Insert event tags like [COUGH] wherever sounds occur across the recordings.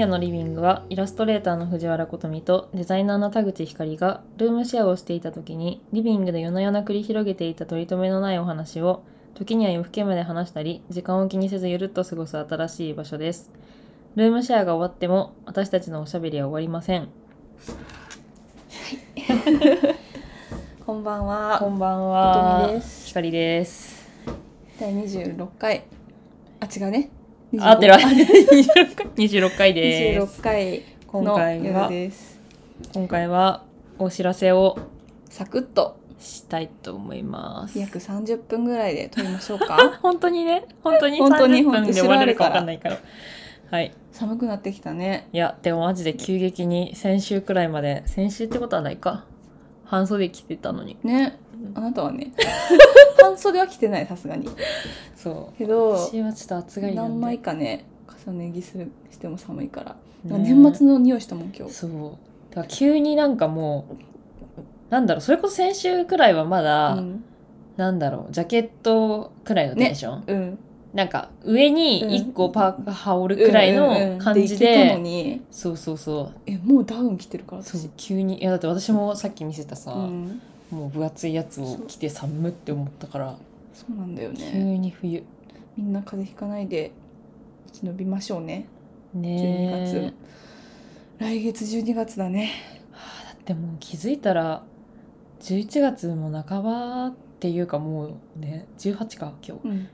深夜のリビングはイラストレーターの藤原琴美とデザイナーの田口ひかりがルームシェアをしていた時にリビングで夜な夜な繰り広げていた取り留めのないお話を時には夜更けまで話したり時間を気にせずゆるっと過ごす新しい場所ですルームシェアが終わっても私たちのおしゃべりは終わりません [LAUGHS] こんばんは。こんばんは琴美ですひかりです第26回。あ、違うね。合ってるあ26 [LAUGHS] 回。26回です。26回。今の回は。今回はお知らせをサクッとしたいと思います。約30分ぐらいで撮りましょうか。[LAUGHS] 本当にね。本当に本当に30分で終われるか。分かんないから。はい。寒くなってきたね。いやでもマジで急激に先週くらいまで先週ってことはないか。半袖着てたのに。ね。あなたはね。[LAUGHS] 半袖は着てない、さすがに。そうけど、私はちょっと暑がり何枚かね、重ね着するしても寒いから。ね年末の匂いしたもん、今日。そうだから急になんかもうなんだろうそれこそ先週くらいはまだ、うん。なんだろうジャケットくらいのテンション、うん。なんか上に1個パーカー羽織るくらいうんうんうんの感じでいけたでのに、そうそうそうえ、もうダウン着てるから、そう私。急にいやだって私もさっき見せたさ、うん。もう分厚いやつを着て寒って思ったからそうなんだよ急ね。に冬。みんな風邪ひかないで生き延びましょうね。12ねえ。月、来月12月だね。はあだってもう気づいたら11月も半ばっていうかもうね18か今うん。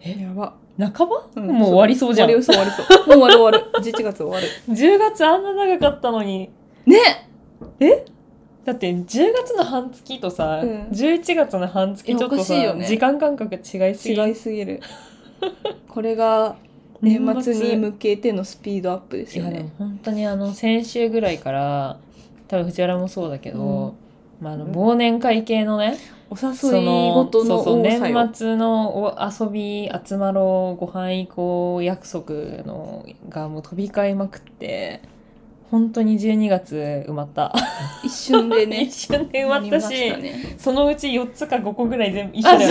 え？やば、日半ば、うん。もう終わりそうじゃん。終わりそう終わりそうもう終わる終わる11 [LAUGHS] 月終わる。10月あんな長かったのに。ねだって10月の半月とさ、うん。11月の半月ちょっとさ、ね。時間感覚違いすぎ。違いすぎる。これが年末に向けてのスピードアップですよね。本当にあの先週ぐらいから多分藤原もそうだけど、まあ、あの忘年会系のね、お誘いごとのそう年末のお遊び集まろうご飯行こう約束のがもう飛び交いまくって本当に12月埋まった、一瞬でね。[LAUGHS] 一瞬で埋まったしね。そのうち4つか5個ぐらい全部一緒あだよ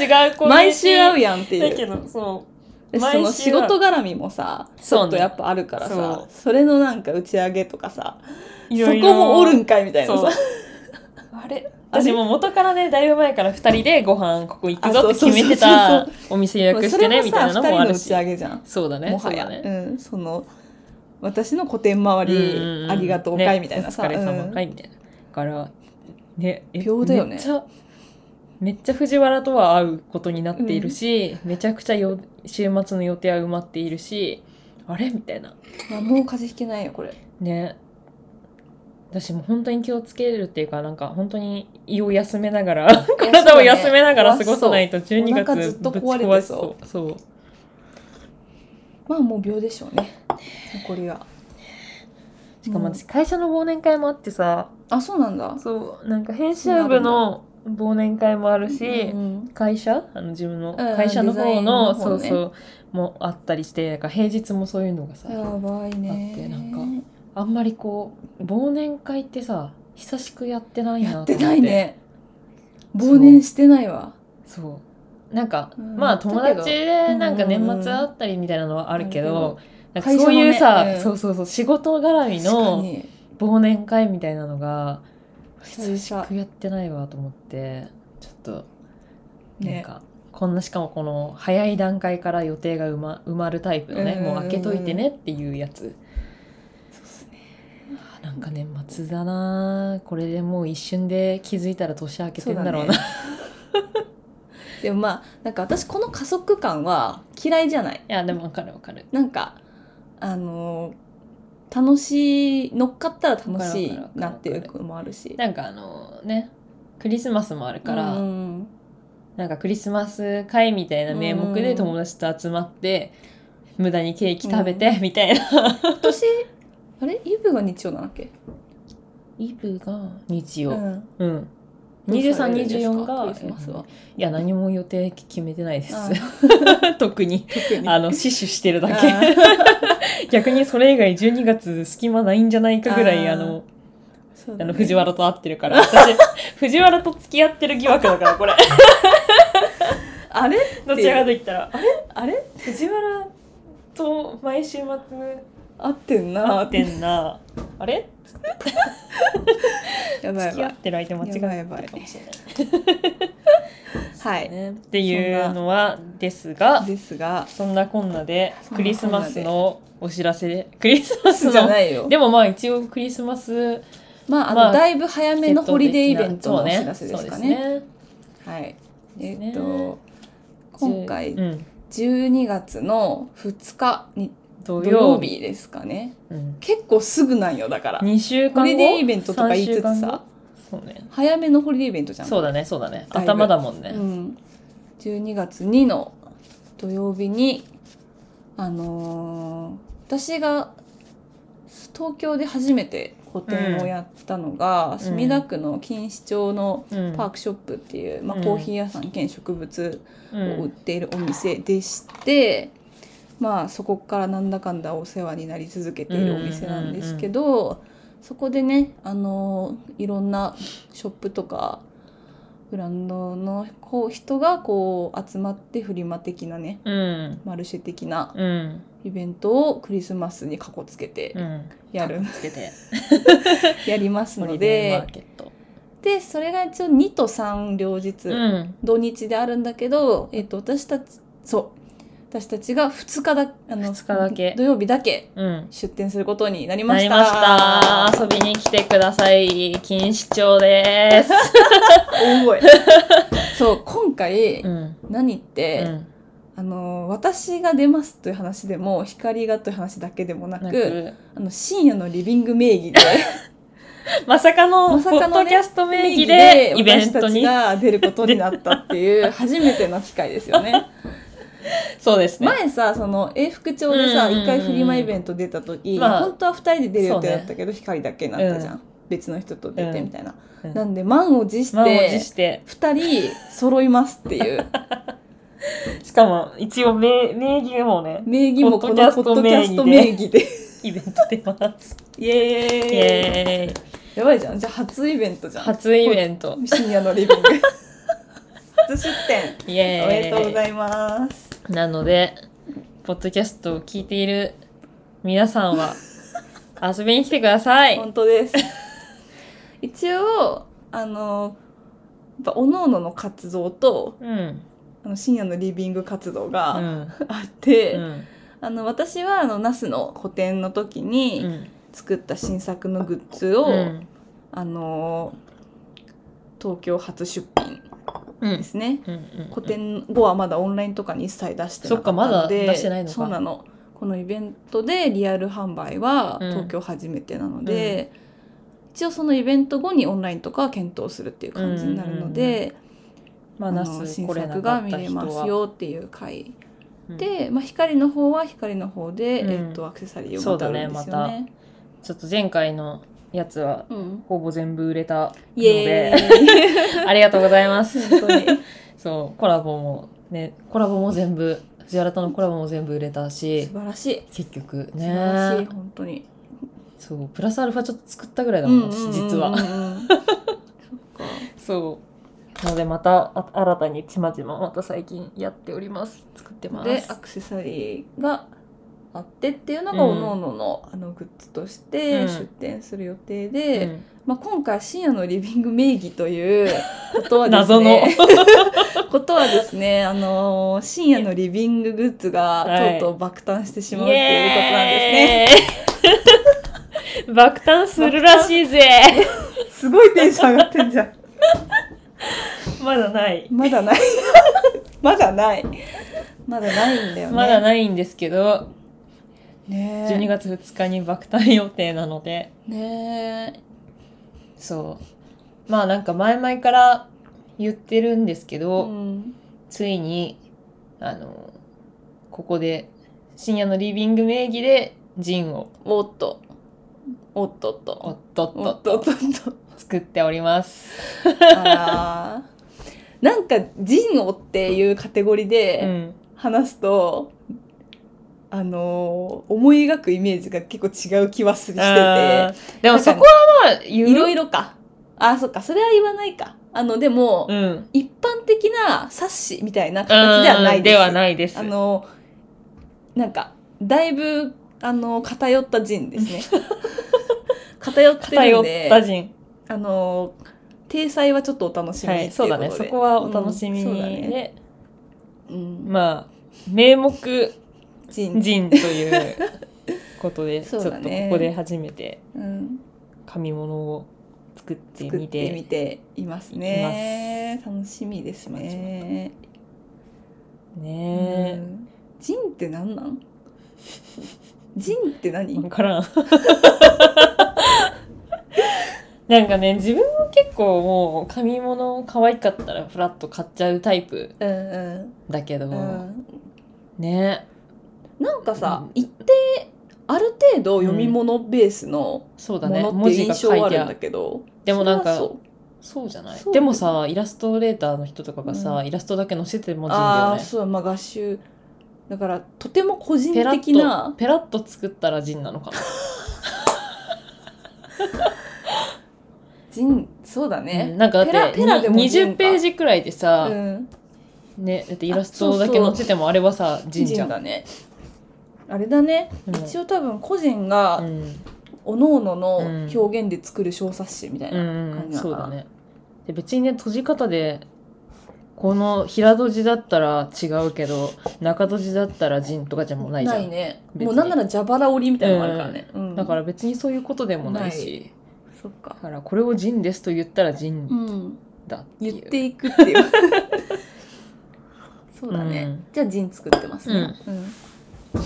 違う子毎週会うやんっていう。だけどそう。でその仕事絡みもさちそうね。ょっとやっぱあるからさそれのなんか打ち上げとかさそこもおるんかいみたいなさ。あれ？私もう元からねだいぶ前から2人でご飯ここ行くぞって決めてたお店予約してねみたいなのもあるし。ち上げじゃん。そうだね。もはや。ね。うん、その私の個展周り、うんうんうん。ありがとう会みたいな。さ、ねお疲れ様うん会みたいな、だからねえ秒だよね。めっちゃめっちゃ藤原とは会うことになっているし、めちゃくちゃよ週末の予定は埋まっているしあれみたいな。まあもう風邪ひけないよこれ。ね。私もう本当に気をつけるっていうかなんか本当に胃を休めながら体を休めながら過ごさないと12月お腹ずっとぶち壊そう。そう。まあもう秒でしょうね残りはしかもうん。私会社の忘年会もあってさ。あそうなんだ。そうなんか編集部の忘年会もあるし、うん会社？あの自分のん会社の方ンのそうそうもあったりしてなんか平日もそういうのがさやばいね。あってなんかあんまりこう忘年会ってさ久しくやってないなやって。と思ってないね。忘年してないわ。そう。なんか、うん。まあ友達だでなんかうんうんうん。年末会ったりみたいなのはあるけあるど、なんかそういうさ、うん。そうそうそう仕事絡みのに。忘年会みたいなのが久しくやってないわと思ってちょっとなんねか、こんなしかもこの早い段階から予定が埋ま埋まるタイプのね、うんもう開けといてねっていうやつ。そうっすね。あなんか年末だなこれでもう一瞬で気づいたら年明けてんだろうな。そうでもまあなんか私この加速感は嫌いじゃない。いやでもわかるわかる。なんかあのー楽しい乗っかったら楽しいなっていうのもあるし。なんかあのねクリスマスもあるから、うんなんかクリスマス会みたいな名目で友達と集まって、無駄にケーキ食べてみたいな、今年あれ？イブが日曜なんだっけ、イブが日曜。うん、うん、どうされるんですか？2324がクリスマスは。いや何も予定決めてないです。あ [LAUGHS] 特に。あの死守してるだけ。あ [LAUGHS] 逆にそれ以外12月隙間ないんじゃないかぐらいあのあの藤原と会ってるから。私 [LAUGHS] 藤原と付き合ってる疑惑だからこれ。あれ？どちらかと言ったら。あれ？あれ？藤原と毎週末合ってんな。会ってんなあれ？[LAUGHS] やばいやばい。付き合ってる相手間違えやばいてるかもしれない。はい。ね。っていうのはですがですが。そんなこんなでクリスマスのお知らせ。クリスマスじゃのないよ。でもまあ一応クリスマスまああの、まあだいぶ早めのホリデーイベントのお知らせですかね。ね。はい。えっ、ね。と今回うん。12月の2日に土土曜曜日日ですかね。うん。結構すぐなんよだから。2週間後？ホリデーイベントとか言いつつ3週間さ後そうね。早めのホリデーイベントじゃん。そうだねそうだね。頭だもんね、うん、12月2の土曜日にあのー私が東京で初めて個展をやったのが、うん。墨田区の錦糸町のうん。パークショップっていう、まあ、うん。コーヒー屋さん兼植物うを売っんているお店でして、まあそこからなんだかんだお世話になり続けているお店なんですけど、そこでねあのいろんなショップとかブランドのこう人がこう集まってフリマ的なねうん。マルシェ的なうん。イベントをクリスマスにかこつけてうん。やる、つけて。[LAUGHS] やりますので。でそれが一応2と3両日、うん。土日であるんだけど、えっと私たちそう私たちが2日だあの2日だけ。土曜日だけうん。出店することになりました。なりました。遊びに来てください。錦糸町です。[LAUGHS] 大声。[LAUGHS] そう今回、うん。何って、うん。あの私が出ますという話でも光がという話だけでもなくあの深夜のリビング名義で [LAUGHS] まさかのポまさかのねッドキャスト名義でイベント私たちにが出ることになったっていう初めての機会ですよね。そうですね。前さその永福町でさうんうんうん一回フリマイベント出た時、まあ本当は2人で出る予定だったけど、光だけになったじゃん、うん。別の人と出てみたいな、うん。なんで満を持し満を持てして。2人揃いますっていう。[LAUGHS] しかも一応名名義もね名義もこのポポッドッドキャススト名名義でイベント出ます。[LAUGHS] イエーイ。イエーイ。やばいじゃん。じゃあ初イベントじゃん。初イベント。深夜のリビング。[LAUGHS] 初出店。イエーイ。おめでとうございますなのでポッドキャストを聞いている皆さんは [LAUGHS] 遊びに来てください。本当です。[LAUGHS] 一応あのやっぱ各々の活動とうん。あの深夜のリビング活動うがん。[LAUGHS] あって、うん。あの私はあのナスの個展の時うにん。作った新作のグッズを、うん。あの東京初出品うんですね、うんうん個展後はまだオンラインとかに一切出してなかったのでそっかまだ出してないのか。そうなの。このイベントでリアル販売はうん。東京初めてなので、一応そのイベント後にオンラインとかは検討するっていう感じになるので、まあ新作が見れますよっていう回うん。で、まあ、光の方は光の方で、うん。えっとアクセサリーをそうだねまた売るんですよね。ちょっと前回のやつはうん。ほぼ全部売れたのでーイ。[LAUGHS] ありがとうございます。本当に。[LAUGHS] そうコラボもねコラボも全部藤原とのコラボも全部売れたし素晴らしい。結局素晴らしいね本当に。そうプラスアルファちょっと作ったぐらいだもん私実はうんうんうん。うんそっか。そう。なのでまたあ新たにちまちままた最近やっております。作ってます。でアクセサリーがあってっていうのがうんおのおののあのグッズとしてうん出店する予定で、うんまあ、今回深夜のリビング名義ということはです謎のねことはですね [LAUGHS] あのー深夜のリビンググッズがはいとうとう爆誕してしまうっていうことなんですね。[LAUGHS] 爆誕するらしいぜ [LAUGHS] すごいテンション上がってんじゃん。まだないまだない。まだない。まだないんだよね。まだないんですけどね12月2日に爆誕予定なのでねそうまあなんか前々から言ってるんですけえ。ど、うん。ついにあのここで深夜のリビング名義でジンをおっと。おっとっと。おっとっおとっとっとっと。作っております。あーなんか「ジンオ」っていうカテゴリーうでん、話すと、あのー思い描くイメージが結構違う気はするしてあー。でもそこはまあいろいろか。あそっか。それは言わないか。あのでも、うん。一般的な冊子みたいな形ではないです。ではないです。あのなんかだいぶあの偏ったジンですね。[LAUGHS] 偏ってる偏っんでた人。あの体裁はちょっとお楽しみはいそうだね。そこはお楽しみうんそうだで、ね。うん。まあ名目ジン。人ということで、[LAUGHS] ちょっとここで初めてうん。紙物を作ってみて。てみていますね。楽しみですね。ね。うん。ジンって何なん？ジンってえ何？分からん。[LAUGHS] なんかね自分も結構もう紙物可愛かったらフラッと買っちゃうタイプうんうん。だけど、うん。ねなんかさ、うん。一定ある程度読み物ベースのそうだもね文字がのって印象はあるんだけど。でもなんかそうじゃない？でもさイラストレーターの人とかがさ、うん。イラストだけ載せてる文字あだよねあそうまあ合集。だからとても個人的なとペラッと作ったらジンなのかな？[LAUGHS] 人そうだうん。ね、なんかだってペラペラでもにジンか。20ページくらいでさ、うん、ねだってイラストだけ載っててもあれはさジンじゃん。だねあれだね、うん。一応多分個人がうん。各々のうん。表現で作る小冊子みたいうんな感うん。じなのかな、そうだね。で別にね閉じ方でこの平戸字だったら違うけど中戸字だったらジンとかじゃもうないじゃん。ね。別に。もうなんなら蛇腹折りみたいなのもあるからね、うん。だから別にそういうことでもないし。そっか。だからこれをジンですと言ったらジンうんだっていう。言っていくっていう。[LAUGHS] そうだね、うん。じゃあジン作ってますね、うん。あ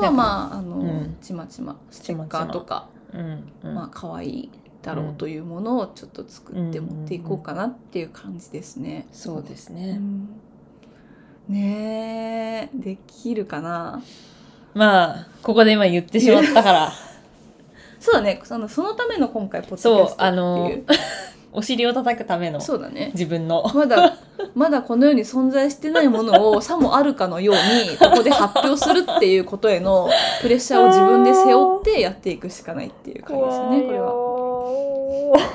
とはまああの、うん。ちまちまステッカーとかまあ可愛いだろうというものをちょっと作ってうん持っていこうかなっていう感じですね。そうですうね、ん。ねえできるかな？まあここで今言ってしまったから。[LAUGHS] そうだね。そのそのための今回ポッドキャストっていうあのお尻を叩くためのそうだね。自分の。まだまだこの世に存在してないものをさもあるかのようにここで発表するっていうことへのプレッシャーを自分で背負ってやっていくしかないっていう感じですねこれは。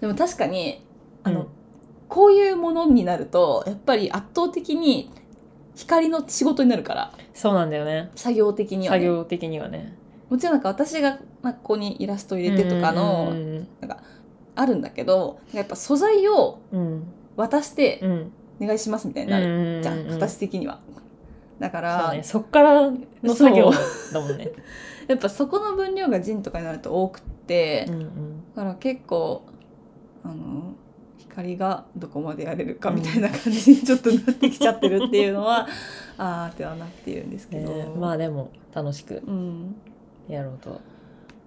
でも確かにあの、うん。こういうものになるとやっぱり圧倒的に光の仕事になるから。そうなんだよね。作業的には、ね、作業的にはね。もちろんなんか私がなんかここにイラスト入れてとかのうんあるんだけどやっぱ素材をうん渡してうん。お願いしますみたいになるじゃん、形的には。だから、ね。そっからの作業。だもんね。[LAUGHS] やっぱそこの分量がジンとかになると多くって、うんうん。だから結構あの光がどこまでやれるかみたいな感じにちょっとなってきちゃってるっていうのは、[LAUGHS] あーってはなっているんですけど、ねまあでも楽しくうん。やろうと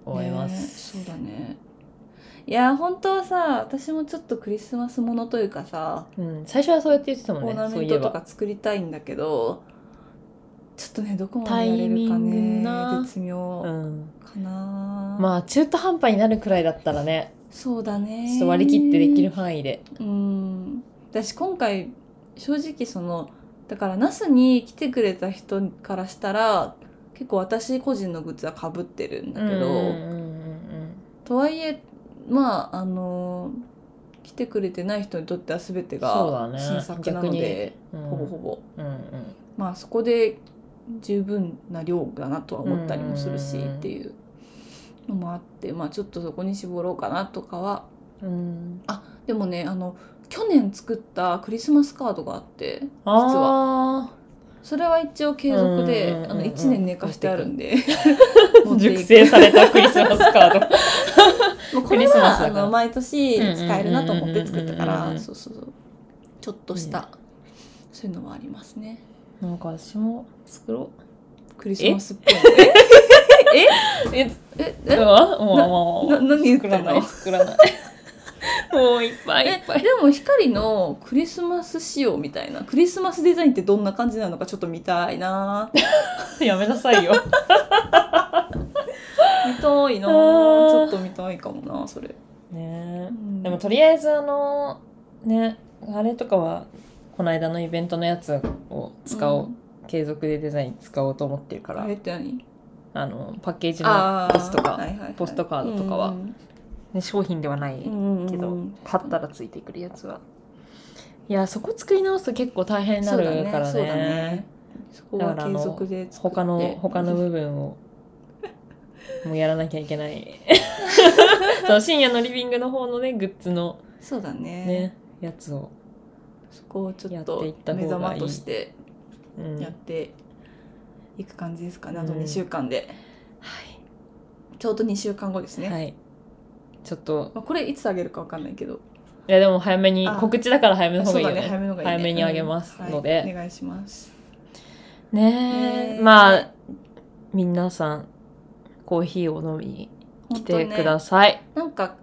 思いまねす、そうだねいや本当はさ私もちょっとクリスマスものというかさ、うん、最初はそうやって言ってたもんオーねナメントとか作りたいんだけどちょっとねどこまでやれるかね絶妙うん、かな、まあ中途半端になるくらいだったらね。そうだねちょっと割り切ってできる範囲で。うん。私今回正直そのだから那須に来てくれた人からしたら結構私個人のグッズはかぶってるんだけど、うんうんうん。とはいえまああの来てくれてない人にとっては全てがね。新作なので、うんうん。ほぼほぼ。うんうん。まあそこで十分な量だなとは思ったりもするしっていうのもあってまあちょっとそこに絞ろうかなとかは。うん。あでもねあの去年作ったクリスマスカードがあってあそれは一応継続で、あの1年寝かしてあるんで。[LAUGHS] 熟成されたクリスマスカード。[LAUGHS] もうこクリれはあの毎年使えるなと思って作ったからそうそうそう。ちょっとした、そういうのはありますね。なんか私も作ろクリスマスっぽい。う [LAUGHS] え？え？え？わもうもうな何言って作らないんの作らないもういっぱいいっぱい。えでも光のクリスマス仕様みたいな。クリスマスデザインってどんな感じなのかちょっと見たいな。[LAUGHS] やめなさいよ。[LAUGHS] 見たいな。ちょっと見たいかもなそれ、ね。うん。でもとりあえずあのねあれとかはこの間のイベントのやつを使おう、ん。継続でデザイン使おうと思ってるから。あれって何？あのパッケージのあやつとか、はいはいはい。ポストカードとかは。うんね、商品ではないうんうんけど、うん。貼ったらついてくるやつは。いやそこ作り直すと結構大変になるからね。そうだね。そこは継続で他の他の部分を [LAUGHS] もうやらなきゃいけない。[LAUGHS] そう深夜のリビングの方のねグッズのそうだね。ねやつを、そこをちょっと目覚まとしてうん。やっていく感じですかね、うん。あと2週間で。はい。ちょうど2週間後ですね、はいちょっと。まあ、これいつあげるかわかんないけど。いやでも早めにあ告知だから早めの方がいいよね。そうだね早めの方がいいね。早めにあげますので、うんはいお願いします。ねねえ。まあ皆さんコーヒーを飲みに来てください、なんか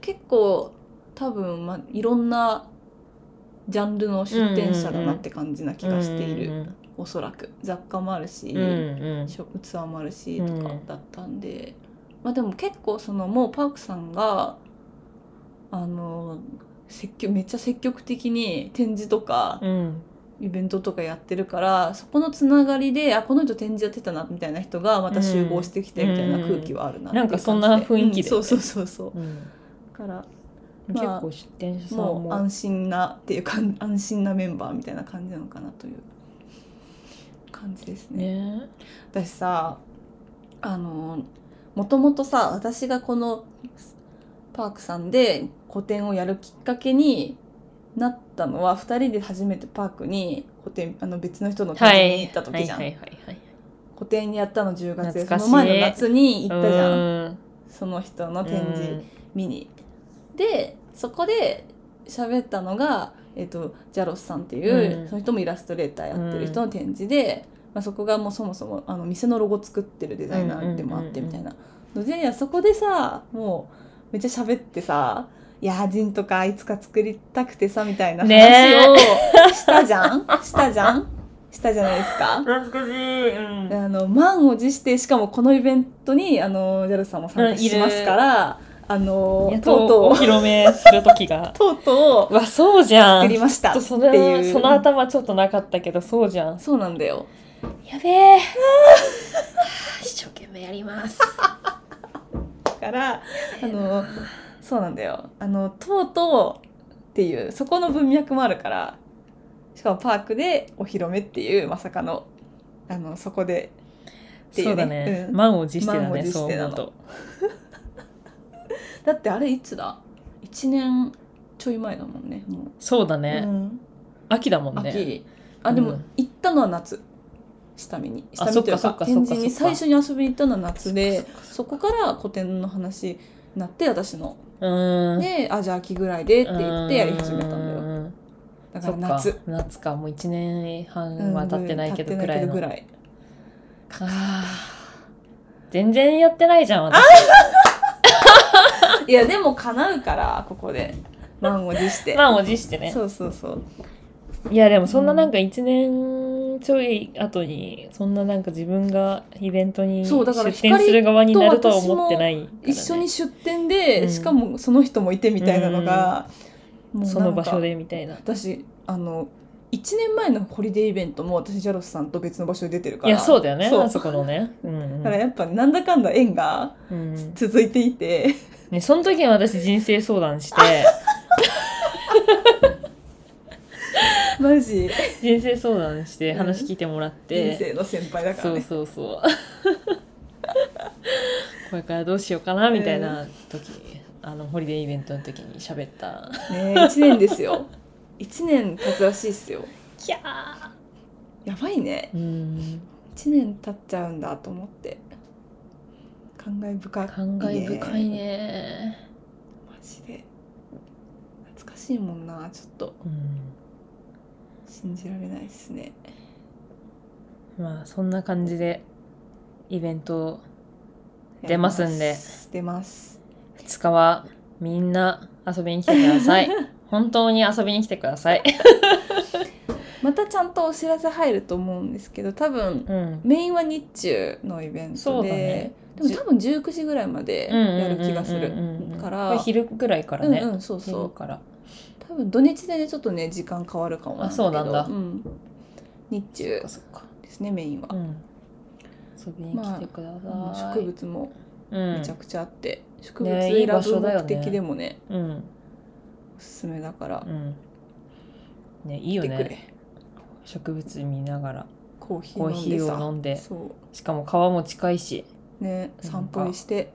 結構多分、まあ、いろんなジャンルの出店者だなって感じな気がしている、うんおそらく。雑貨もあるし、うんうん。食器もあるしとかうんだったんで、まあでも結構そのもうパークさんがあの積極めっちゃ積極的に展示とかうん。イベントとかやってるからそこのつながりであこの人展示やってたなみたいな人がまた集合してきてみたいな空気はあるなっていうなんかそんな雰囲気で。うんそうそうそうそう。うん。だから結まあ構出店者さんも。もう安心なっていうか安心なメンバーみたいな感じなのかなという感じですね。ね。私さあのもともとさ私がこのパークさんで個展をやるきっかけになったのは2人で初めてパークに個展あの別の人の展に行った時じゃん、個展やったの10月でその前の夏に行ったじゃん。うん。その人の展示見に。でそこで喋ったのが、えっとジャロスさんっていう、うん。その人もイラストレーターやってる人の展示で、まあ、そこがもうそもそもあの店のロゴ作ってるデザイナーでもあってみたいな。のでそこでさもうめっちゃ喋ってさ「いやジンとかいつか作りたくてさ」みたいなね話をしたじゃん、したじゃん？したじゃないですか？懐かしい、うん。あの満を持してしかもこのイベントにあのジャルさんも参加しますから、あのとうとうとお披露目する時が。[LAUGHS] とうとううわそうじゃん。作りましたっていう。のその頭ちょっとなかったけどそうじゃん。そうなんだよやべえ。[LAUGHS] 一生懸命やります。だからあのそうなんだよ。あのとうとうっていうそこの文脈もあるからしかもパークでお披露目っていうまさかのあのそこで。っていそううねだね、うん。満を持してだね持して [LAUGHS] だってあれいつだ？1年ちょい前だもんねもう、そうだね、うん。秋だもんね。秋。あでも、うん。行ったのは夏下見に。下見というかか展示に最初に遊びに行ったのは夏でそこから古典の話になって私の。であじゃあ秋ぐらいでって言ってやり始めたんだよ。よだから夏。夏か。もう1年半うんは経ってないけどくらいの、ぐらいあー。全然やってないじゃん私。いやでも叶うからここで。満を持して、満を持してね。そうそうそう。いやでもそんななんか1年ちょい後にそんななんか自分がイベントにそうだから出店する側になるとは思ってないね、一緒に出店で、うんしかもその人もいてみたいなのが、もうなんかその場所でみたいな。私あの1年前のホリデーイベントも私ジャロスさんと別の場所で出てるから。いやそうだよね。あそこのね。うんうん。だからやっぱなんだかんだ縁がうん。続いていて、ねその時に私人生相談して [LAUGHS] マジ？人生相談して話聞いてもらって、人生の先輩だからそうねそうそう。[LAUGHS] これからどうしようかなみたいな時、あのホリデーイベントの時に喋った。ね1年ですよ。1年経つらしいっすよ。キャやばいね。ーうん。1年経っちゃうんだと思って。感慨深い感慨深いね。マジで。懐かしいもんなちょっと。うん信じられないですね。まあそんな感じでイベント出ますんで。出ます。2日はみんな遊びに来てください。[LAUGHS] 本当に遊びに来てください。[LAUGHS] またちゃんとお知らせ入ると思うんですけど多分うん。メインは日中のイベントで、だね。でも多分19時ぐらいまでやる気がするから。昼ぐらいからね、うんうんそうそう。昼から多分土日でねちょっとね時間変わるかもあそうなんだ。うん、日そ中っかそっかですねメインは。う、ん。遊びに来てくだうんさい、植物もうん。めちゃくちゃあって、植ね物いい場選ぶ所だよね目的でもね。うん。おすすめだから。うん。ねいいよね。植物見ながら。コーヒコーを飲んで。そしかも川も近いし。うね散歩して。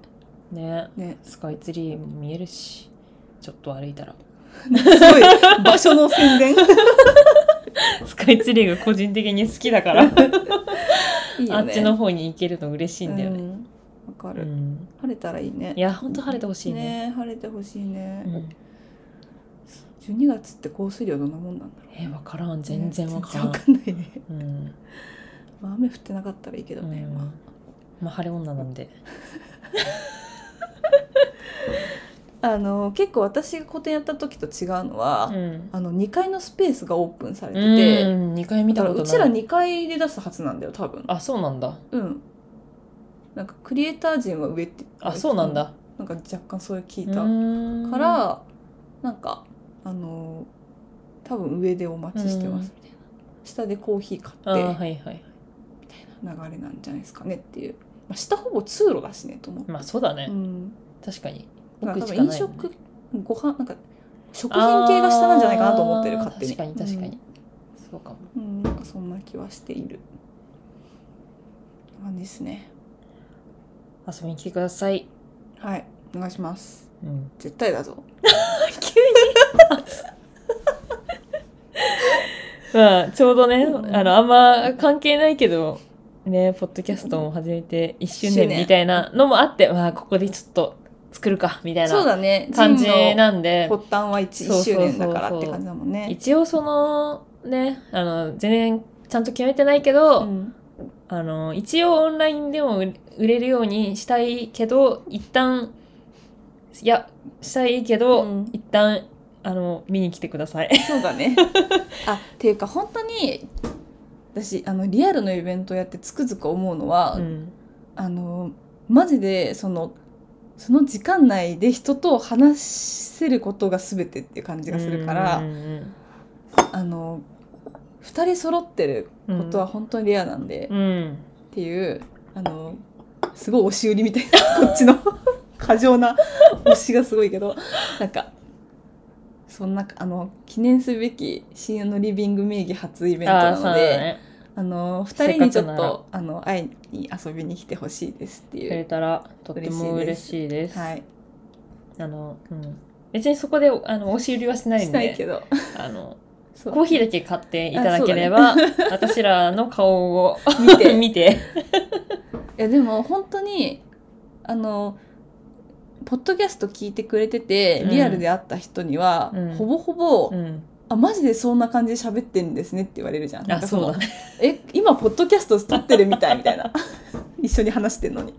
ね。ね。スカイツリーも見えるし。ちょっと歩いたらすごい場所の宣伝。[LAUGHS] スカイツリーが個人的に好きだから。いいよね。あっちの方に行けると嬉しいんだよね、うんわかうる、ん。晴れたらいいね。いやほんと晴れてほしいね。ね晴れてほしいね、うん。12月って降水量どんなもんなんだろう。え分からん。全然分からん、全然わかんないね、うん。まあ、雨降ってなかったらいいけどね、うん。まあまあ晴れ女なんで [LAUGHS] あの結構私が個展やった時と違うのは、うん。あの2階のスペースがオープンされてうて、ん2回見たことなうちら2階で出すはずなんだよ多分。あそうなんだ。うん。なんかクリエイター陣は上ってあそうなんだ。なんか若干そういう聞いた。ん。からなんかあの多分上でお待ちしてますみたいな。下でコーヒー買ってはいはい。みたいな流れなんじゃないですかねっていう、まあ、下ほぼ通路だしねと思って、まあそうだね、うん、確かにないもんね分飲食ご飯なんか食品系が下なんじゃないかなと思ってる勝手に。確かに確かに、そうかも。うん、うんなんかそんな気はしている感じですね。遊びに来てください、はいお願いします。うん、絶対だぞ。[LAUGHS] 急に。[LAUGHS] まあちょうどね、うん。あのあんま関係ないけどねポッドキャストも始めて1周年。みたいなのもあってまあここでちょっと作るかみたいそうなだね。感じなんで。発端は 1, そうそうそう。そう周年だからって感じだもんね。一応そのねあの全然ちゃんと決めてないけど、うん。あの一応オンラインでも売売れるようにしたいけど一旦いやしたいけど、うん。一旦あの見に来てください。そうだね。[LAUGHS] あっていうか本当に私あのリアルのイベントやってつくづく思うのは、うん。あのマジでそのその時間内で人と話せることが全てっていう感じがするから、あの2人揃ってることは本当にレアなんで、うん。うん。っていうあのすごい押し売りみたいなこっちの [LAUGHS] 過剰な推しがすごいけどなんかそんなあの記念すべき深夜のリビング名義初イベントなのであ、ね。の2人にちょっとあの会いに遊びに来てほしいですっていう。くれたらとっても嬉しいです。はい、あの、うん、別にそこであの押し売りはしないしんで、ないけど。あのコーヒーだけ買っていただければ、[LAUGHS] [LAUGHS] 私らの顔を見て。[LAUGHS] 見て。いやでも本当にあのポッドキャスト聞いてくれててうん。リアルで会った人には、うん。ほぼほぼ、うん、あマジでそんな感じで喋ってんですねって言われるじゃん。なんあかのそうだね。え今ポッドキャスト撮ってるみたいみたいな一緒に話してんのに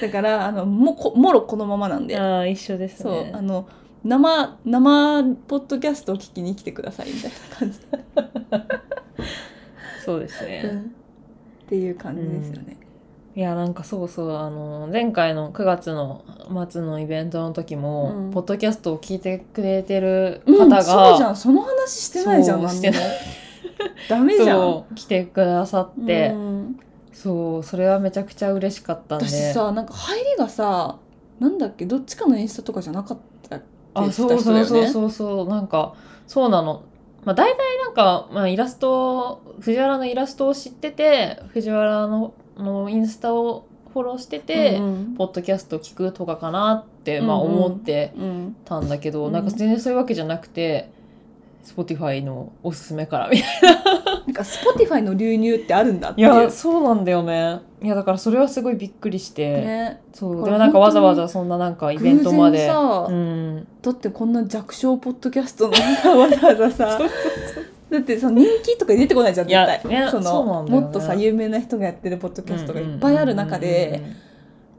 だからあのもこもろこのままなんで、あー一緒ですそうね。あの生生ポッドキャストを聞きに来てくださいみたいな感じ、[LAUGHS] そうですね。っていう感じですよね。いやなんかそうそうあの前回の9月の末のイベントの時も、うん。ポッドキャストを聞いてくれてるうん、方が、そうじゃん。その話してないじゃんそう何にもしてダメじゃん。そう来てくださって、うん。そうそれはめちゃくちゃ嬉しかったんで。私さなんか入りがさなんだっけどっちかのインスタとかじゃなかったっけあそう言ってた人だよね。そうそうそうそう。なんかそうなの。まあ、大体なんか、まあ、イラスト藤原のイラストを知ってて藤原ののインスタをフォローしてて、うんポッドキャスト聞くとかかなって、まあ、うんうん。思ってうん。たんだけど、うん。なんか全然そういうわけじゃなくて Spotify のおすすめからみたいな。[LAUGHS] んか Spotify の流入ってあるんだってないやそうなんだよね。いやだからそれはすごいびっくりして、ね。そう。でもなんかわざわざそんななんかイベントまで。うん。だってこんな弱小ポッドキャストの [LAUGHS] わざわざさだってさ人気とか出てこないじゃん絶対。そのね。もっとさ有名な人がやってるポッドキャストがいっぱいある中で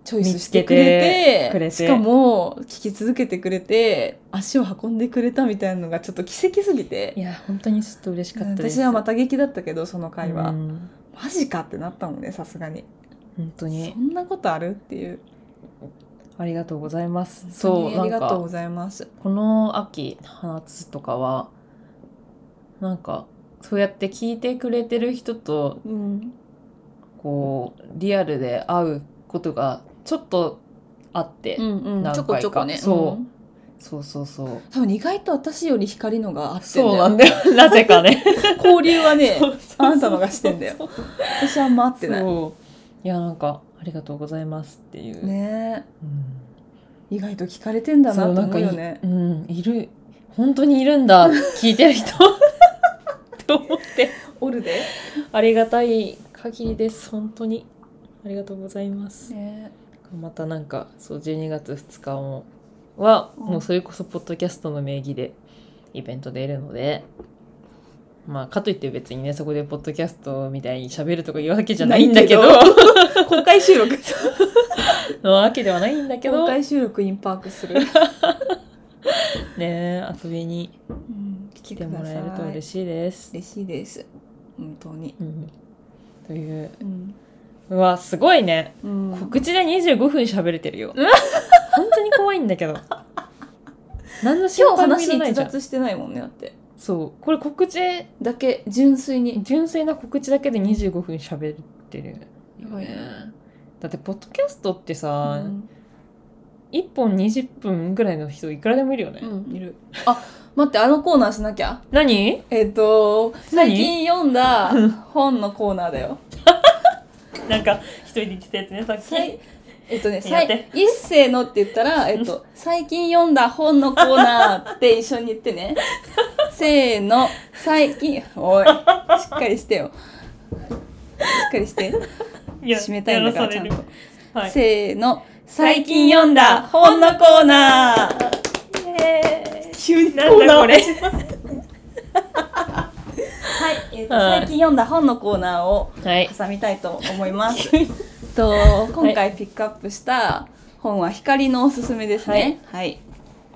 チョイスしてくれてしかも聞き続けてくれて足を運んでくれたみたいなのがちょっと奇跡すぎて。いや本当にちょっと嬉しかったです。私はまた劇だったけどその回は、うん。マジかってなったもんねさすがに。本当に。そんなことあるっていう。ありがとうございます。そうにありがとうございます。この秋夏とかはなんかそうやって聞いてくれてる人とうん。こうリアルで会うことがちょっとあって、うんうん。何回か。ちょこちょこね。そう。そうそうそう。多分意外と私より光のが合ってそうなんだよ。[LAUGHS] なぜかね。[LAUGHS] 交流はね [LAUGHS] あなたのがしてんだよ。私はあんま合ってない。いやなんかありがとうございますっていう、ね。うん。意外と聞かれてんだなと思うよね。いうんいる本当にいるんだ聞いてる人と思って。おるで、ありがたい限りです。本当に。ありがとうございます。ね、またなんかそう12月2日もは、うん。もうそれこそポッドキャストの名義でイベントでいるので。まあかといって別にねそこでポッドキャストみたいに喋るとかいうわけじゃないんだけど。[LAUGHS] 公開収録。[LAUGHS] のわけではないんだけど。公ね開収録インパークする、[LAUGHS] え遊びに。うん、来てもらえると嬉しいです。嬉しいです。本当に、うん、という。うん。うわすごいね。うん。告知で25分喋れてるよ。本当に怖いんだけど。[LAUGHS] 何の心今日配もないじゃん脱してないもんねだって。そう。これ告知？だけ純粋に。純粋な告知だけで25分喋ってる。やばいね。だってポッドキャストってさ、うん。1本20分ぐらいの人いくらでもいるよね、うんいる。[LAUGHS] あ待ってあのコーナーしなきゃ。何？えっ、と何？最近読んだ本のコーナーだよ。[LAUGHS] なんか一人で言ってたやつねさっき。えっとね、一斉のって言ったら、えっと、最近読んだ本のコーナーって一緒に言ってね。[LAUGHS] せーの、最近、おい、しっかりしてよ。しっかりして。締めたいんだから、ちゃんと。はいせーの、最近読んだ本のコーナー。イエーイ急になんだこれ。はい、えっと、はい。最近読んだ本のコーナーをはい。挟みたいと思います。と今回ピックアップした本は光のおすすめですね。はい。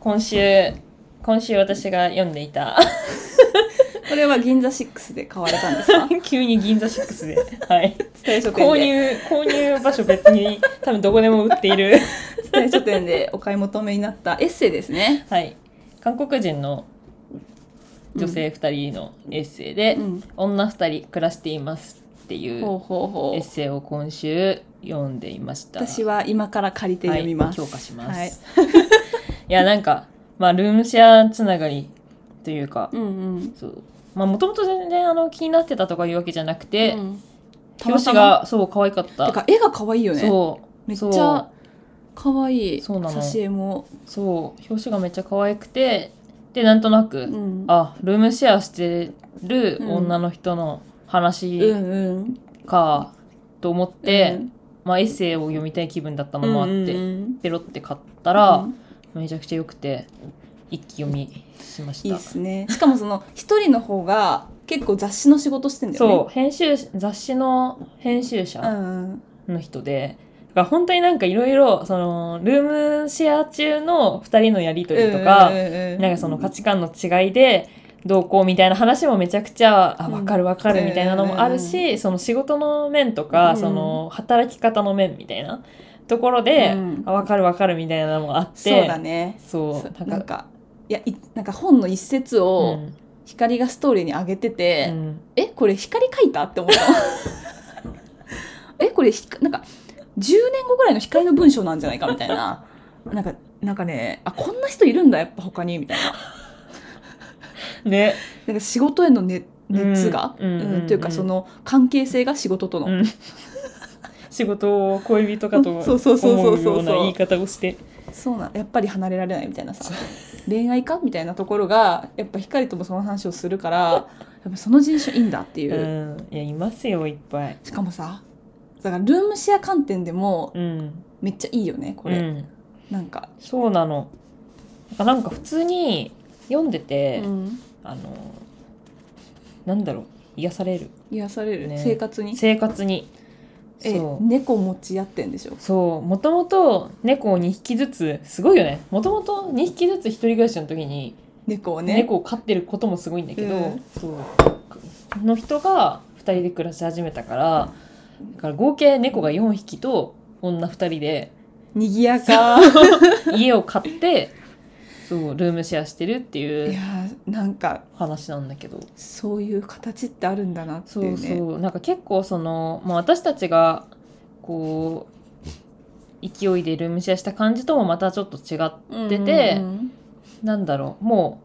今週今週私が読んでいた。[LAUGHS] これは銀座6で買われたんですか？[LAUGHS] 急に銀座6で、はい、購入購入場所別に多分どこでも売っている、[LAUGHS] 伝え書店でお買い求めになったエッセイですね。はい、韓国人の女性2人のエッセイで、うん。女2人暮らしていますっていうエッう。セイを今週読んでいました。私は今から借りて読みます。はい、強化します、はい。[LAUGHS] い、やなんかまあルームシェアつながりというか、うんうん。そう。まあもともと全然あの気になってたとかいうわけじゃなくて、うん。表紙がそう可愛かった。てか絵が可愛いよね。そう。めっちゃ可愛い。そうなの挿絵も。そう表紙がめっちゃ可愛くてでなんとなく、うん。あルームシェアしてる女の人のう話んうん。かと思って、うんまあ、エッセイを読みたい気分だったのもあって、うんうんペロって買ったら、うんめちゃくちゃ良くて一気読みしましたいいですね。しかもその一人の方が結構雑誌の仕事してんだよね。そう編集雑誌の編集う者んの人で、だから本当になんかいろいろそのルームシェア中の2人のやり取りとか、なんかその価値観の違いでどうこうみたいな話もめちゃくちゃあうん。分かる分かるみたいなのもあるし、その仕事の面とか、うん。その働き方の面みたいなところで、うん。あ分かる分かるみたいなのもあってそうだね。そう。なんかいやいなんか本の一節うをん。光がストーリーに上げてて、うん。えこれ光書いた？って思った。[LAUGHS] えこれひかなんか10年後ぐらいの光の文章なんじゃないかみたいな。[LAUGHS] なんかなんかねあこんな人いるんだやっぱ他にみたいな。[LAUGHS] ね、なんか仕事への、ね、熱が、うんうんというかその関係性が仕事との、うん。[LAUGHS] 仕事を恋人かと思そうそうそうそうそう。うような言い方をして。そうなんやっぱり離れられないみたいなさ。恋愛か？みたいなところがやっぱ光ともその話をするからやっぱその人種いいんだっていう。う、ん。いやいますよいっぱい。しかもさだからルームシェア観点でもうん。めっちゃいいよねこれ、うん。なんか、そうなの。なんか普通に読んでて、うん。あのなんだろう。癒される。癒される、ね。生活に。生活に。えそう。猫持ち合ってんでしょ？そう。もともと猫を2匹ずつすごいよね。もともと2匹ずつ一人暮らしの時に猫をね。猫を飼ってることもすごいんだけど、うん。そう。の人が2人で暮らし始めたからだから合計猫が4匹と女2人でにぎやか。家を買ってそうルームシェアしてるっていいうやーなんか話なんだけどそういう形ってあるんだなってそいううね。そうなんか結構その、まあ、私たちがこう勢いでルームシェアした感じともまたちょっと違ってて、うんなんだろう。も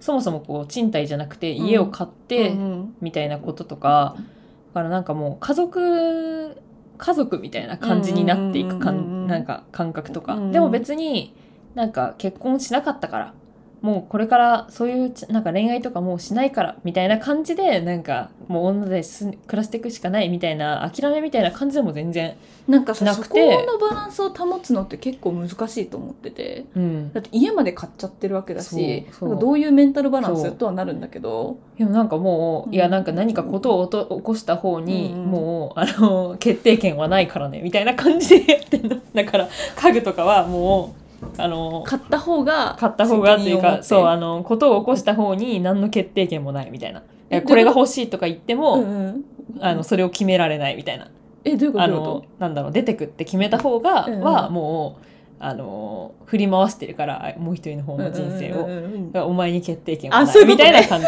うそもそもこう賃貸じゃなくて家を買って、うんみたいなこととかだからなんかもう家族家族みたいな感じになっていくかうん。なんか感覚とか、でも別になんか結婚しなかったからもうこれからそういうちなんか恋愛とかもうしないからみたいな感じでなんかもう女です暮らしていくしかないみたいな諦めみたいな感じでも全然、なんかさそこなくて。のバランスを保つのって結構難しいと思ってて。うん、だって家まで買っちゃってるわけだしなんかどういうメンタルバランスとはなるんだけど。でもなんかもう、うんいやなんか何かことを起こした方に、うん。もうあの決定権はないからねみたいな感じでやってんの。だから家具とかはもうあの買った方が買った方がっていうかそうあのことを起こした方に何の決定権もないみたいな。えこれが欲しいとか言っても、うんうん。あのそれを決められないみたいな。えどういうこと？あのなんだろう出てくって決めた方が、うん。うんはもうあの振り回してるからもう一人の方との人生を。うんうんうんお前に決定権はない。みたいな感じ。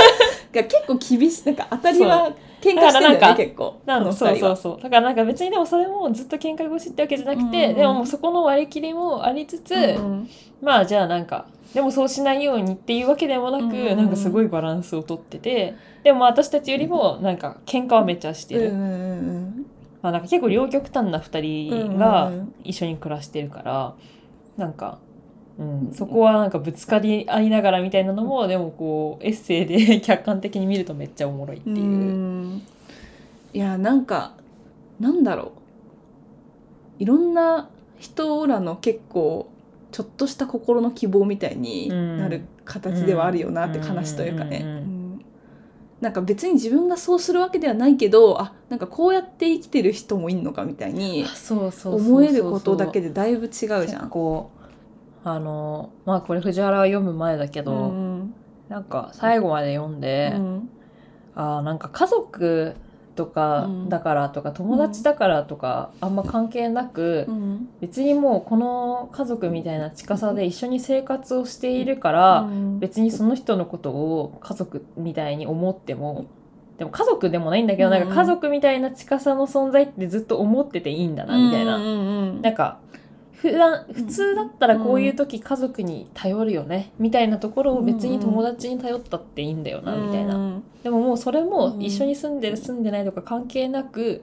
[LAUGHS] が結構厳しい。なんか当たりは喧嘩してんだよね結構。なのそうそうそう。だからなんか別にでもそれもずっと喧嘩腰ってわけじゃなくて、うん。うんでももうそこの割り切りもありつつ、うんまあじゃあなんかでもそうしないようにっていうわけでもなく、うん。うんなんかすごいバランスをとっててでもまあ私たちよりもなんか喧嘩はめっちゃしてる、うんうんうんまあ、なんか結構両極端な2人うんがうんうん。一緒に暮らしてるからなんか、うん、そこはなんかぶつかり合いながらみたいなのもでもこうエッセイで [LAUGHS] 客観的に見るとめっちゃおもろいっていう。うん。いやなんかなんだろう。いろんな人らの結構ちょっとした心の希望みたいになる形ではあるよなってうん。話というかね、なんか別に自分がそうするわけではないけどあなんかこうやって生きてる人もいんのかみたいに思えることだけでだいぶ違うじゃ結ん。構あのまあこれ藤原は読む前だけど、うんなんか最後まで読んで、うん。あーなんか家族とかうん。だからとか、友達だからとかあんま関係なく、うん。別にもうこの家族みたいな近さで一緒に生活をしているから、うん。別にその人のことを家族みたいに思ってもでも家族でもないんだけど、うん。なんか家族みたいな近さの存在ってずっと思ってていいんだなみたいな。うなんか普段普通だったらこういう時家族に頼るよね。みたいなところを別に友達に頼ったっていいんだよなみたいな。うんでももうそれもうん一緒に住んでる住んでないとか関係なく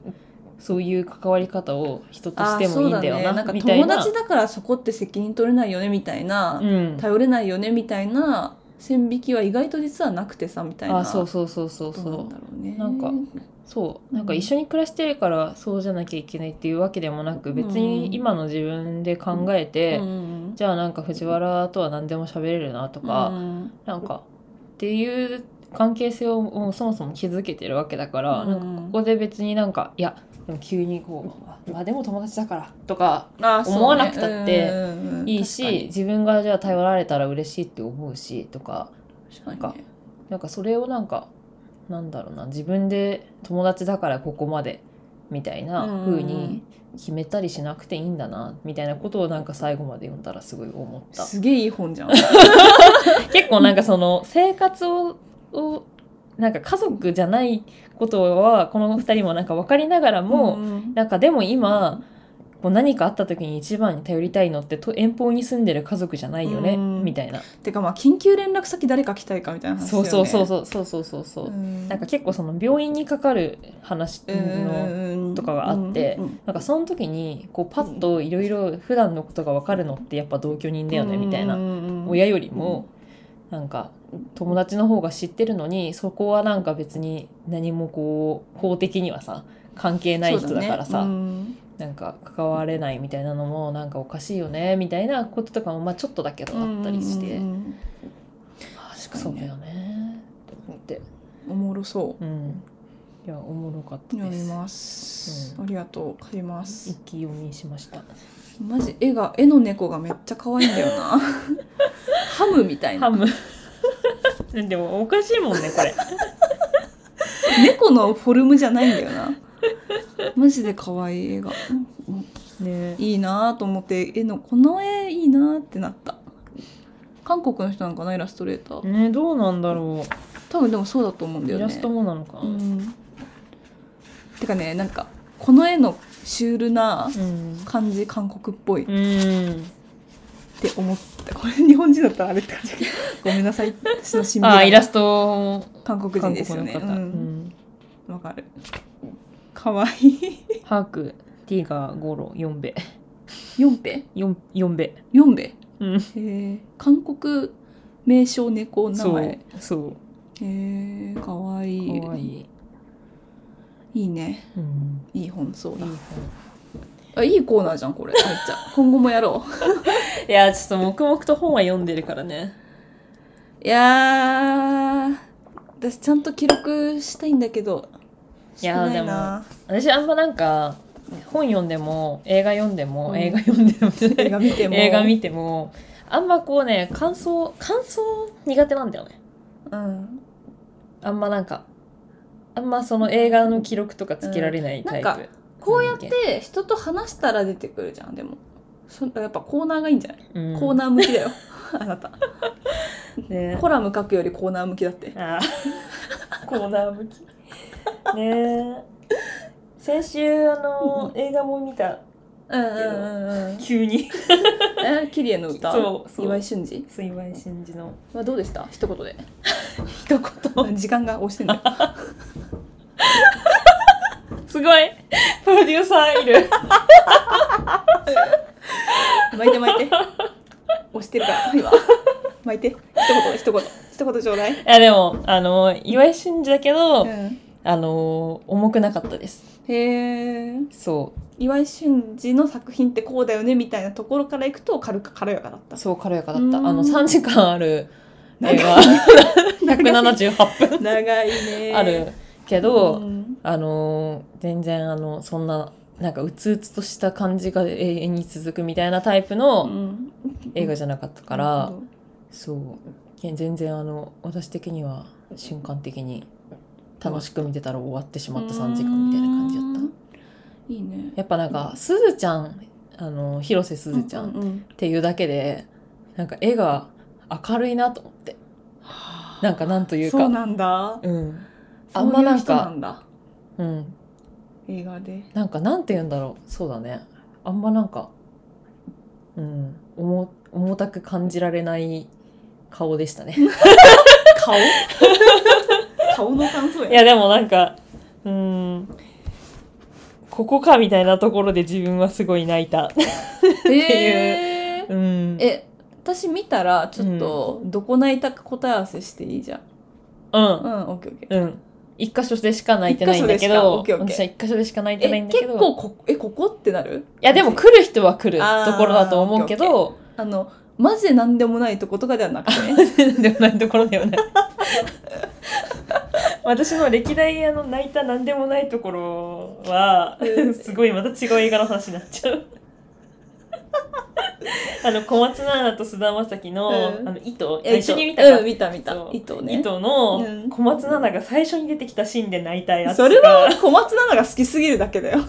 そういう関わり方を人としてもいいんだよなね、なんかみたいな。友達だからそこって責任取れないよねみたいな、うん。頼れないよねみたいな線引きは意外と実はなくてさみたいな。あそうそうそうそうそことなんうだろうね。なんかそう。なんか一緒に暮らしてるからそうじゃなきゃいけないっていうわけでもなく別に今の自分で考えて、うん。じゃあなんか藤原とは何でも喋れるなとか、うん。なんかっていう関係性をもうそもそも築けてるわけだから、うん。なんかここで別になんかいやでも急にこうあまあでも友達だからとか思わなくたっていいし、確かに。自分がじゃあ頼られたら嬉しいって思うしとか確かにね。なんかそれをなんかなんだろうな自分で友達だからここまでみたいな風に決めたりしなくていいんだなみたいなことをなんか最後まで読んだらすごい思った。すげえいい本じゃん。[LAUGHS] 結構なんかその生活ををなんか家族じゃないことはこの2人もなんか分かりながらも、んなんかでも今こう何かあった時に一番に頼りたいのってと遠方に住んでる家族じゃないよね、うん。みたいな、てかまあ緊急連絡先誰か来たいかみたいな話だそよねうそうそうそうそうそうそうそう、うんなんか結構その病院にかかる話の、のとかがあってなんかその時にこうパッといろいろ普段のことが分かるのってやっぱ同居人だよねみたいな親よりもなんか友達の方が知ってるのにそこはなんか別に何もこう法的にはさ関係ない人だからさ、なんか関われないみたいなのもなんかおかしいよねみたいなこととかもまあちょっとだけどあったりして、あ確かにね。そうだよね。と思っておもろそう。ん。いやおもろかったです。ます、うん。ありがとう。買います。一気読みしました。マジ絵が絵の猫がめっちゃ可愛いんだよな。[LAUGHS] ハムみたいな。ハム。[LAUGHS] でもおかしいもんねこれ。猫のフォルムじゃないんだよな [LAUGHS] マジで可愛い絵が。ね。いいなと思って絵のこの絵いいなってなった。韓国の人なのかなイラストレーター。ねどうなんだろ多分でもそうだと思うんうだよね。イラストもなのか。うな、ん。てかねなんかこの絵のシュールなうん。感じ韓国っぽい。っうん。てって思ったこれ日本人だったらあれって感じ。[LAUGHS] ごめんなさい。私の新聞あーイラスト韓国人韓ですよね。国の方、ううんん。わかるかわい。いハークティガーゴロヨンベ。ヨンペ？ヨンベ。ヨンベ？うん。へえ韓国名称猫名前。そうへえかわい。いかわい。い、いいね。うん、いい本そうだ。いいあいいコーナーじゃんこれ。めっちゃ。今後もやろう。[LAUGHS] いやちょっと黙々と本は読んでるからね。いやー私ちゃんと記録したいんだけどいやーしてないな。私あんまなんか本読んでも映画読んでも、うん。映画読んでも映画見ても。映画見てもあんまこうね感想感想苦手なんだよね。うん。あんまなんかあんまその映画の記録とかつけられないタイプ、うん。こうやって人と話したら出てくるじゃんでも。そやっぱコーナーがいいんじゃない、うん。コーナー向きだよ。[LAUGHS] あなた。ね。コラム書くよりコーナー向きだって。あー。[LAUGHS] コーナー向き [LAUGHS] ねえ。先週あの映画も見たうんうんうんうん。急に。[LAUGHS] えキリエの歌。そうそう。岩井俊二？水梅真司の。はどうでした？一言で。一言。[LAUGHS] 時間が押してんだよ。すごい。プロデューサーいる。巻いて巻いて。押してるから。今巻いて。一言一言一言ちょうだい、いやでもあの岩井俊二だけど、うん、あの重くなかったです。へえそ岩井俊二の作品ってこうだよねみたいなところからいくと軽く軽やかだった。うそう軽やかだった。あの3時間ある映画。[LAUGHS] 178分。長いね。あるけど、うん。あの全然あのそんななんかうつうつとした感じが永遠に続くみたいなタイプうのん。映画じゃなかったから、うんそう全然あの私的には瞬間的に楽しく見てたら終わってしまった3時間みたいな感じだった。いいね。やっぱなんかすずちゃんあの広瀬すずちゃんっていうだけでなんか絵が明るいなと思って。なんかなんというか。そうなんだ。うん。あんまなんか人なんだうん。映画で。なんかなんて言うんだろう。そうだね。あんまなんかうん。重重たく感じられない顔でしたね。顔？[LAUGHS] 顔の感想や。いやでもなんかうんここかみたいなところで自分はすごい泣いた。えー。う。ん。え私見たらちょっとどこ泣いたか答え合わせしていいじゃん。ううんんオッケーオッケー。うん。一箇所でしか泣いてないんだけど。でしかオッケーオッケー。私は一箇所でしか泣いてないえんだけど。結構こえここってなる？いやでも来る人は来るところだと思うけど。あのマジで何でもないとことかではなくて。ねでもないところではない。[LAUGHS] 私の歴代あの泣いた何でもないところはうん。すごいまた違う映画の話になっちゃう。[LAUGHS] あの小松菜奈と菅田将暉の,、うん。あの糸え一緒に見たか、うん見た見た。糸ね。糸のうん。小松菜奈が最初に出てきたシーンで泣いたやつそれは小松菜奈が好きすぎるだけだよ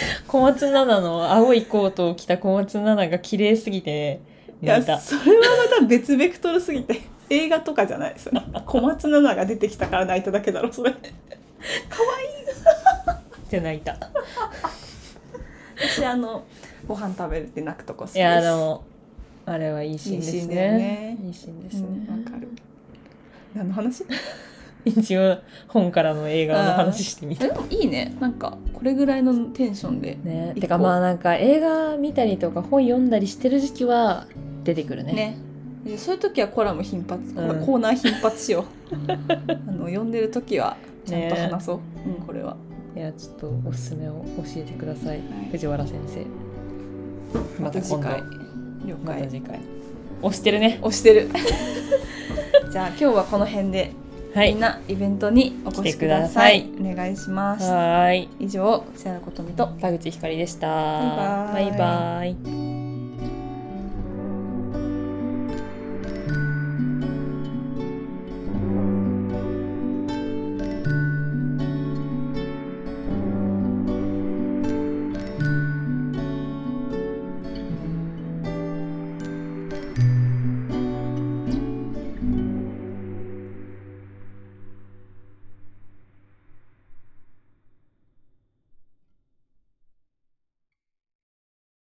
[LAUGHS] 小松菜奈の青いコートを着た小松菜奈が綺麗すぎていや泣いた。それはまた別ベクトルすぎて [LAUGHS] 映画とかじゃないそれ。小松菜奈が出てきたから泣いただけだろそれ。[LAUGHS] って泣いた。私あのご飯食べるって泣くとこ好きです。いやでもあれはいいシーンですいいシーンだよね。ねいいシーンですうね、んわかる。何の話？一応本からの映画の話してみた。でもいいね。なんかこれぐらいのテンションでね。てかまあなんか映画見たりとか本読んだりしてる時期は出てくるね。ね。でそういう時はコラム頻発、ん。コーナー頻発しよう。[LAUGHS] あの読んでる時はちゃんと話そう、うんこれは。いやちょっとおすすめを教えてください、い。藤原先生。また次回。了解。また次回。押してるね。押してる。[LAUGHS] じゃあ今日はこの辺で、はい。みんなイベントにお越しください。お願いします。はーい。以上せやなことみと。田口ひかりでした。バイバイ。バイバイ